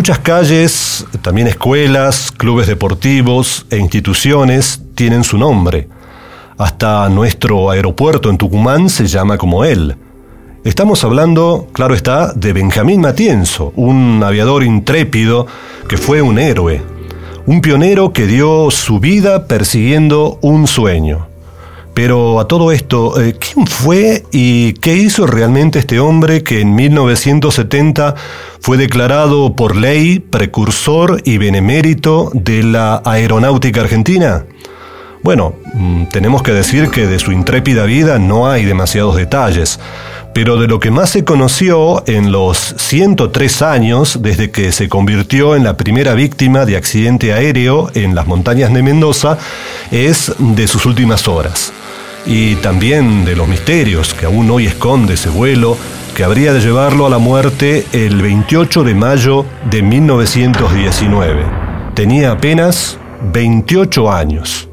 Muchas calles, también escuelas, clubes deportivos e instituciones tienen su nombre. Hasta nuestro aeropuerto en Tucumán se llama como él. Estamos hablando, claro está, de Benjamín Matienzo, un aviador intrépido que fue un héroe, un pionero que dio su vida persiguiendo un sueño. Pero a todo esto, eh, ¿quién fue y qué hizo realmente este hombre que en 1970 fue declarado por ley precursor y benemérito de la aeronáutica argentina? Bueno, mm, tenemos que decir que de su intrépida vida no hay demasiados detalles, pero de lo que más se conoció en los 103 años desde que se convirtió en la primera víctima de accidente aéreo en las montañas de Mendoza es de sus últimas horas y también de los misterios que aún hoy esconde ese vuelo que habría de llevarlo a la muerte el 28 de mayo de 1919. Tenía apenas 28 años.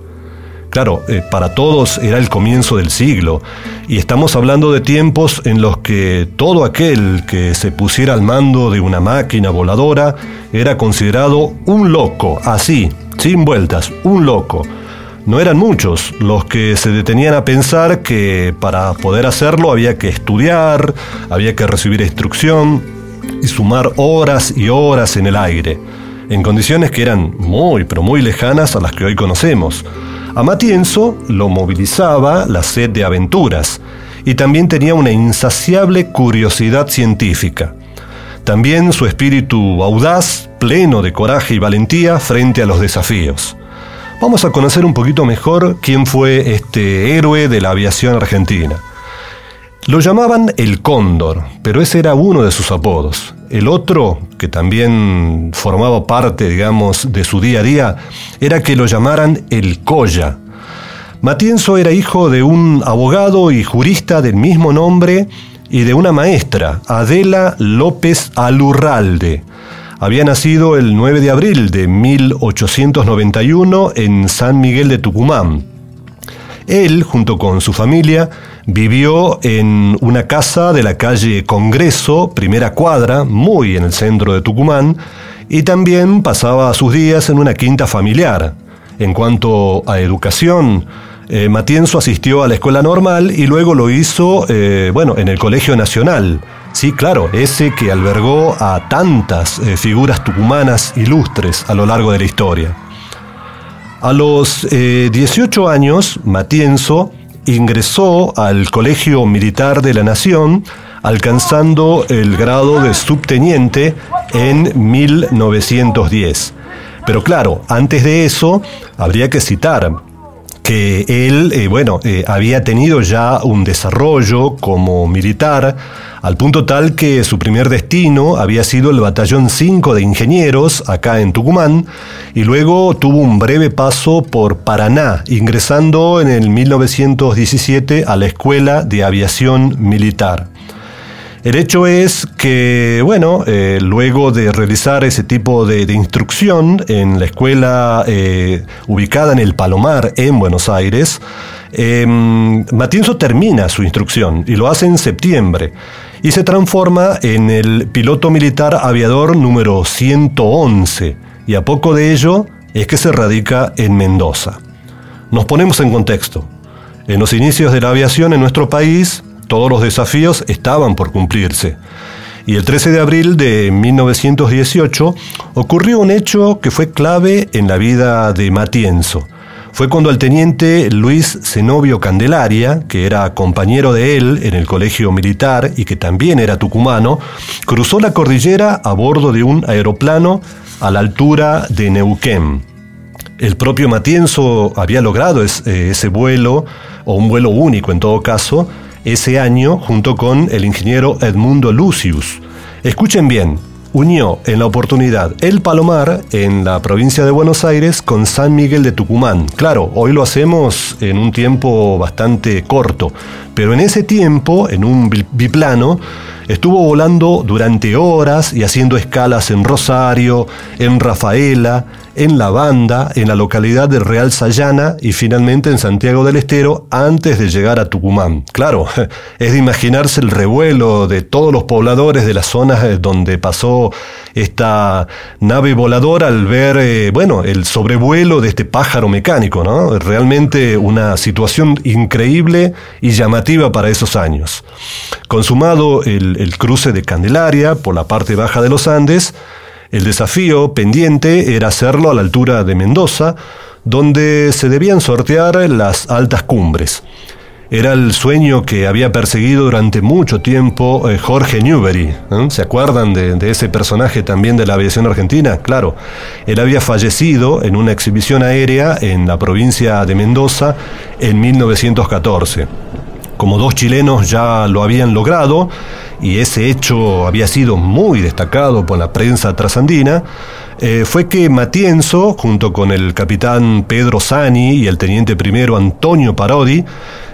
Claro, eh, para todos era el comienzo del siglo, y estamos hablando de tiempos en los que todo aquel que se pusiera al mando de una máquina voladora era considerado un loco, así, sin vueltas, un loco no eran muchos los que se detenían a pensar que para poder hacerlo había que estudiar, había que recibir instrucción y sumar horas y horas en el aire, en condiciones que eran muy, pero muy lejanas a las que hoy conocemos. A Matienzo lo movilizaba la sed de aventuras y también tenía una insaciable curiosidad científica. También su espíritu audaz, pleno de coraje y valentía frente a los desafíos vamos a conocer un poquito mejor quién fue este héroe de la aviación argentina. Lo llamaban el Cóndor, pero ese era uno de sus apodos. El otro, que también formaba parte, digamos, de su día a día, era que lo llamaran el Colla. Matienzo era hijo de un abogado y jurista del mismo nombre y de una maestra, Adela López Alurralde había nacido el 9 de abril de 1891 en San Miguel de Tucumán. Él, junto con su familia, vivió en una casa de la calle Congreso, primera cuadra, muy en el centro de Tucumán, y también pasaba sus días en una quinta familiar. En cuanto a educación, eh, Matienzo asistió a la escuela normal y luego lo hizo, eh, bueno, en el Colegio Nacional, Sí, claro, ese que albergó a tantas eh, figuras tucumanas ilustres a lo largo de la historia. A los 18 eh, años, Matienzo ingresó al Colegio Militar de la Nación, alcanzando el grado de subteniente en 1910. Pero claro, antes de eso, habría que citar que él, eh, bueno, había tenido ya un desarrollo como militar, al punto tal que su primer destino había sido el Batallón 5 de Ingenieros, acá en Tucumán, y luego tuvo un breve paso por Paraná, ingresando en el 1917 a la Escuela de Aviación Militar. El hecho es que, bueno, eh, luego de realizar ese tipo de, instrucción en la escuela eh, ubicada en el Palomar, en Buenos Aires, eh, Matienzo termina su instrucción y lo hace en septiembre y se transforma en el piloto militar aviador número 111 y a poco de ello es que se radica en Mendoza. Nos ponemos en contexto. En los inicios de la aviación en nuestro país, todos los desafíos estaban por cumplirse. Y el 13 de abril de 1918 ocurrió un hecho que fue clave en la vida de Matienzo fue cuando el teniente Luis Zenobio Candelaria, que era compañero de él en el colegio militar y que también era tucumano, cruzó la cordillera a bordo de un aeroplano a la altura de Neuquén. El propio Matienzo había logrado eh, ese vuelo, o un vuelo único en todo caso, ese año junto con el ingeniero Edmundo Lucius. Escuchen bien, unió en la oportunidad el Palomar en la provincia de Buenos Aires con San Miguel de Tucumán. Claro, hoy lo hacemos en un tiempo bastante corto, pero en ese tiempo, en un biplano, estuvo volando durante horas y haciendo escalas en Rosario, en Rafaela, en La Banda, en la localidad de Real Sayana y finalmente en Santiago del Estero antes de llegar a Tucumán. Claro, es de imaginarse el revuelo de todos los pobladores de las zonas eh, donde pasó esta nave voladora al ver, eh, bueno, el sobrevuelo de este pájaro mecánico, ¿no? Realmente una situación increíble y llamativa para esos años. Consumado el, cruce de Candelaria por la parte baja de los Andes, el desafío pendiente era hacerlo a la altura de Mendoza, donde se debían sortear las altas cumbres. Era el sueño que había perseguido durante mucho tiempo eh, Jorge Newbery. ¿eh? ¿Se acuerdan de, de, ese personaje también de la aviación argentina? Claro, él había fallecido en una exhibición aérea en la provincia de Mendoza en 1914. Como dos chilenos ya lo habían logrado, y ese hecho había sido muy destacado por la prensa trasandina, eh, fue que Matienzo, junto con el capitán Pedro Sani y el teniente primero Antonio Parodi,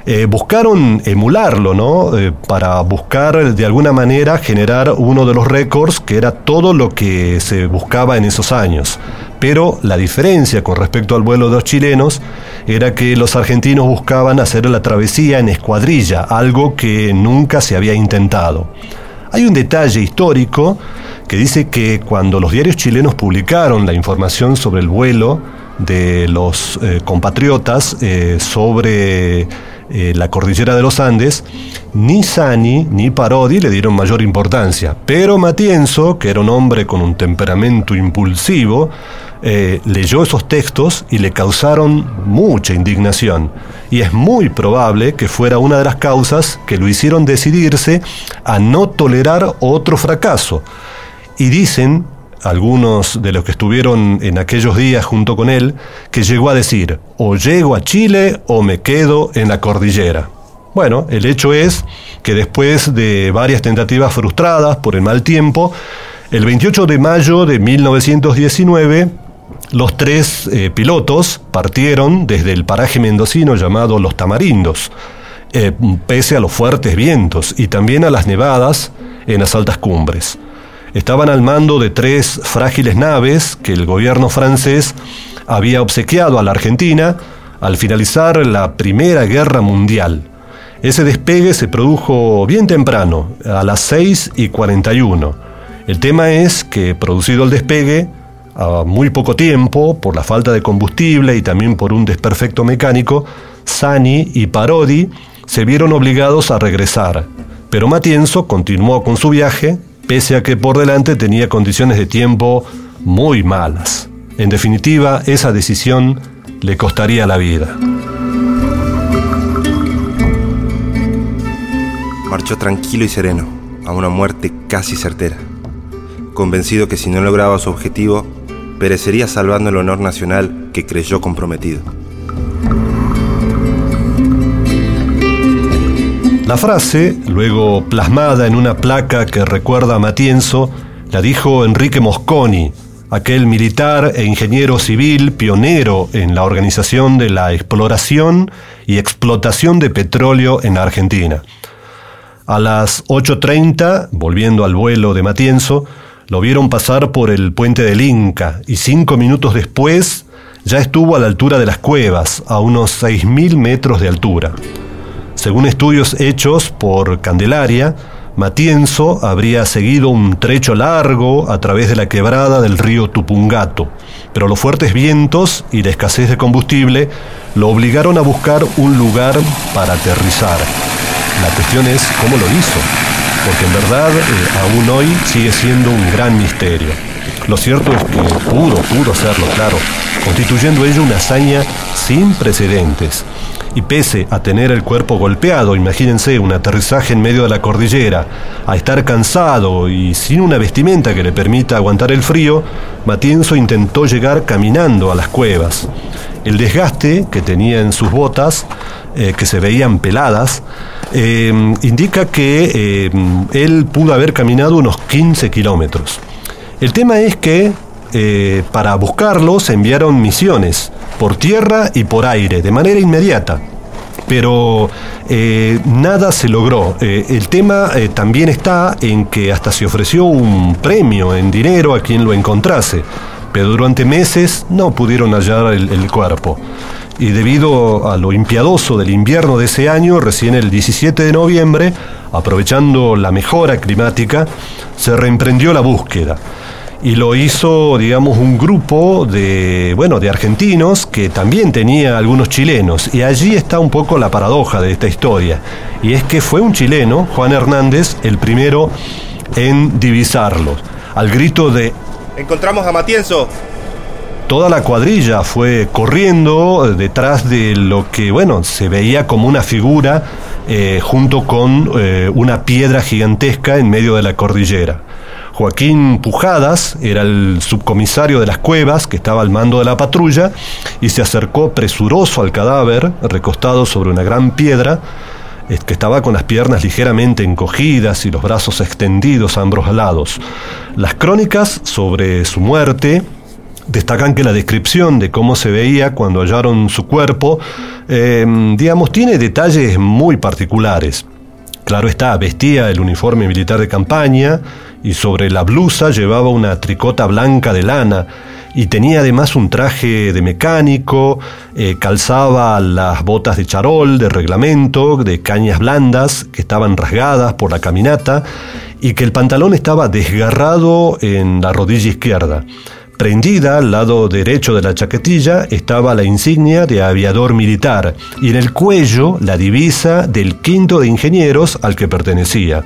eh, buscaron emularlo, ¿no? Eh, para buscar de alguna manera generar uno de los récords que era todo lo que se buscaba en esos años. Pero la diferencia con respecto al vuelo de los chilenos era que los argentinos buscaban hacer la travesía en escuadrilla, algo que nunca se había intentado. Hay un detalle histórico que dice que cuando los diarios chilenos publicaron la información sobre el vuelo de los eh, compatriotas eh, sobre eh, la cordillera de los Andes, ni Sani ni Parodi le dieron mayor importancia, pero Matienzo, que era un hombre con un temperamento impulsivo, leyó esos textos y le causaron mucha indignación. Y es muy probable que fuera una de las causas que lo hicieron decidirse a no tolerar otro fracaso. Y dicen algunos de los que estuvieron en aquellos días junto con él, que llegó a decir, o llego a Chile o me quedo en la cordillera. Bueno, el hecho es que después de varias tentativas frustradas por el mal tiempo, el 28 de mayo de 1919, los tres eh, pilotos partieron desde el paraje mendocino llamado Los Tamarindos, eh, pese a los fuertes vientos y también a las nevadas en las altas cumbres estaban al mando de tres frágiles naves que el gobierno francés había obsequiado a la Argentina al finalizar la Primera Guerra Mundial. Ese despegue se produjo bien temprano, a las 6 y 41. El tema es que, producido el despegue, a muy poco tiempo, por la falta de combustible y también por un desperfecto mecánico, Sani y Parodi se vieron obligados a regresar. Pero Matienzo continuó con su viaje pese a que por delante tenía condiciones de tiempo muy malas. En definitiva, esa decisión le costaría la vida. Marchó tranquilo y sereno, a una muerte casi certera, convencido que si no lograba su objetivo, perecería salvando el honor nacional que creyó comprometido. La frase, luego plasmada en una placa que recuerda a Matienzo, la dijo Enrique Mosconi, aquel militar e ingeniero civil pionero en la organización de la exploración y explotación de petróleo en Argentina. A las 8.30, volviendo al vuelo de Matienzo, lo vieron pasar por el puente del Inca y cinco minutos después ya estuvo a la altura de las cuevas, a unos 6.000 metros de altura. Según estudios hechos por Candelaria, Matienzo habría seguido un trecho largo a través de la quebrada del río Tupungato, pero los fuertes vientos y la escasez de combustible lo obligaron a buscar un lugar para aterrizar. La cuestión es cómo lo hizo, porque en verdad eh, aún hoy sigue siendo un gran misterio. Lo cierto es que pudo, pudo hacerlo, claro, constituyendo ello una hazaña sin precedentes. Y pese a tener el cuerpo golpeado, imagínense un aterrizaje en medio de la cordillera, a estar cansado y sin una vestimenta que le permita aguantar el frío, Matienzo intentó llegar caminando a las cuevas. El desgaste que tenía en sus botas, eh, que se veían peladas, eh, indica que eh, él pudo haber caminado unos 15 kilómetros. El tema es que para buscarlo se enviaron misiones por tierra y por aire, de manera inmediata. Pero nada se logró. El tema también está en que hasta se ofreció un premio en dinero a quien lo encontrase, pero durante meses no pudieron hallar el cuerpo. Y debido a lo impiadoso del invierno de ese año, recién el 17 de noviembre, aprovechando la mejora climática, se reemprendió la búsqueda y lo hizo, digamos, un grupo de, bueno, de argentinos que también tenía algunos chilenos. Y allí está un poco la paradoja de esta historia. Y es que fue un chileno, Juan Hernández, el primero en divisarlos. Al grito de... Encontramos a Matienzo. Toda la cuadrilla fue corriendo detrás de lo que, bueno, se veía como una figura eh, junto con eh, una piedra gigantesca en medio de la cordillera. Joaquín Pujadas era el subcomisario de las cuevas que estaba al mando de la patrulla y se acercó presuroso al cadáver, recostado sobre una gran piedra, que estaba con las piernas ligeramente encogidas y los brazos extendidos a ambos lados. Las crónicas sobre su muerte destacan que la descripción de cómo se veía cuando hallaron su cuerpo, eh, digamos, tiene detalles muy particulares. Claro está, vestía el uniforme militar de campaña y sobre la blusa llevaba una tricota blanca de lana y tenía además un traje de mecánico, eh, calzaba las botas de charol, de reglamento, de cañas blandas que estaban rasgadas por la caminata y que el pantalón estaba desgarrado en la rodilla izquierda. Prendida al lado derecho de la chaquetilla estaba la insignia de aviador militar y en el cuello la divisa del quinto de ingenieros al que pertenecía.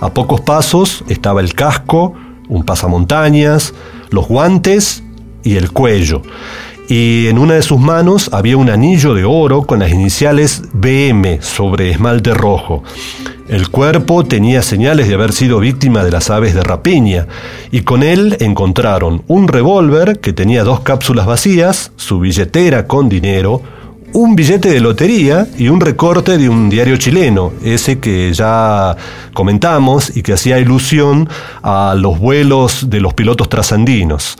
A pocos pasos estaba el casco, un pasamontañas, los guantes y el cuello. Y en una de sus manos había un anillo de oro con las iniciales BM sobre esmalte rojo. El cuerpo tenía señales de haber sido víctima de las aves de rapiña, y con él encontraron un revólver que tenía dos cápsulas vacías, su billetera con dinero, un billete de lotería y un recorte de un diario chileno, ese que ya comentamos y que hacía ilusión a los vuelos de los pilotos trasandinos.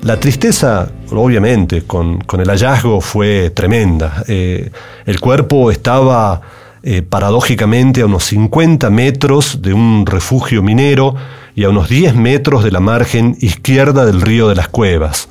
La tristeza, obviamente, con, el hallazgo fue tremenda. Eh, el cuerpo estaba eh, paradójicamente a unos 50 metros de un refugio minero y a unos 10 metros de la margen izquierda del río de las Cuevas.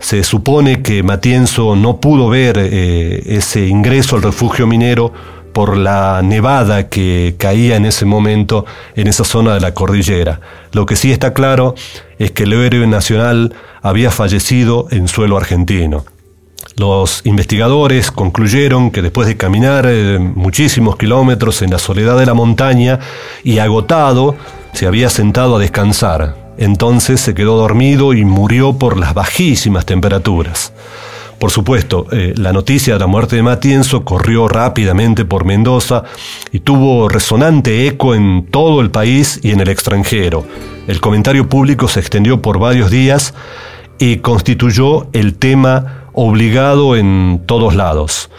Se supone que Matienzo no pudo ver eh, ese ingreso al refugio minero por la nevada que caía en ese momento en esa zona de la cordillera. Lo que sí está claro es que el héroe nacional había fallecido en suelo argentino. Los investigadores concluyeron que después de caminar eh, muchísimos kilómetros en la soledad de la montaña y agotado, se había sentado a descansar. Entonces se quedó dormido y murió por las bajísimas temperaturas. Por supuesto, eh, la noticia de la muerte de Matienzo corrió rápidamente por Mendoza y tuvo resonante eco en todo el país y en el extranjero. El comentario público se extendió por varios días y constituyó el tema obligado en todos lados.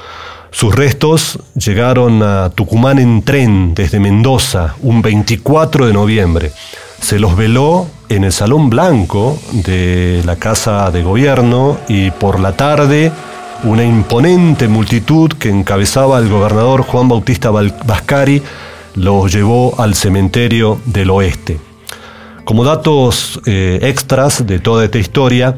Sus restos llegaron a Tucumán en tren desde Mendoza un 24 de noviembre. Se los veló en el Salón Blanco de la Casa de Gobierno y por la tarde una imponente multitud que encabezaba el gobernador Juan Bautista Vascari los llevó al cementerio del oeste. Como datos eh, extras de toda esta historia,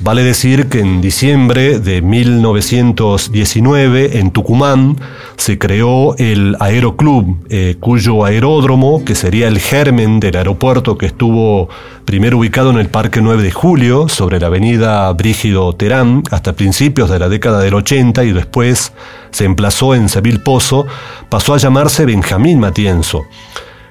Vale decir que en diciembre de 1919 en Tucumán se creó el Aeroclub, eh, cuyo aeródromo, que sería el germen del aeropuerto que estuvo primero ubicado en el Parque 9 de Julio, sobre la avenida Brígido Terán, hasta principios de la década del 80 y después se emplazó en Seville Pozo, pasó a llamarse Benjamín Matienzo.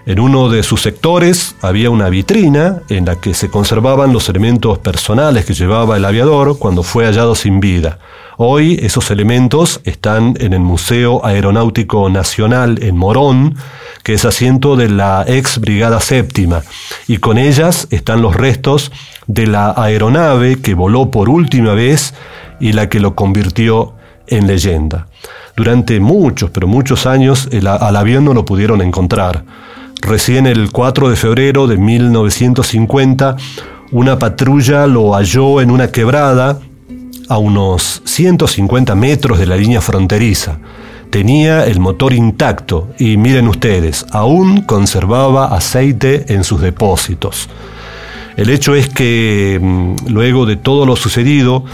En uno de sus sectores había una vitrina en la que se conservaban los elementos personales que llevaba el aviador cuando fue hallado sin vida. Hoy esos elementos están en el Museo Aeronáutico Nacional en Morón, que es asiento de la ex Brigada Séptima, y con ellas están los restos de la aeronave que voló por última vez y la que lo convirtió en leyenda. Durante muchos, pero muchos años al avión no lo pudieron encontrar. Recién el 4 de febrero de 1950, una patrulla lo halló en una quebrada a unos 150 metros de la línea fronteriza. Tenía el motor intacto y miren ustedes, aún conservaba aceite en sus depósitos. El hecho es que mm, luego de todo lo sucedido,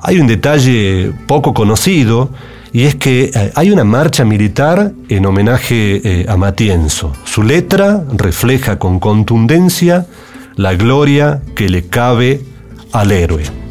hay un detalle poco conocido y es que eh, hay una marcha militar en homenaje eh, a Matienzo. Su letra refleja con contundencia la gloria que le cabe al héroe.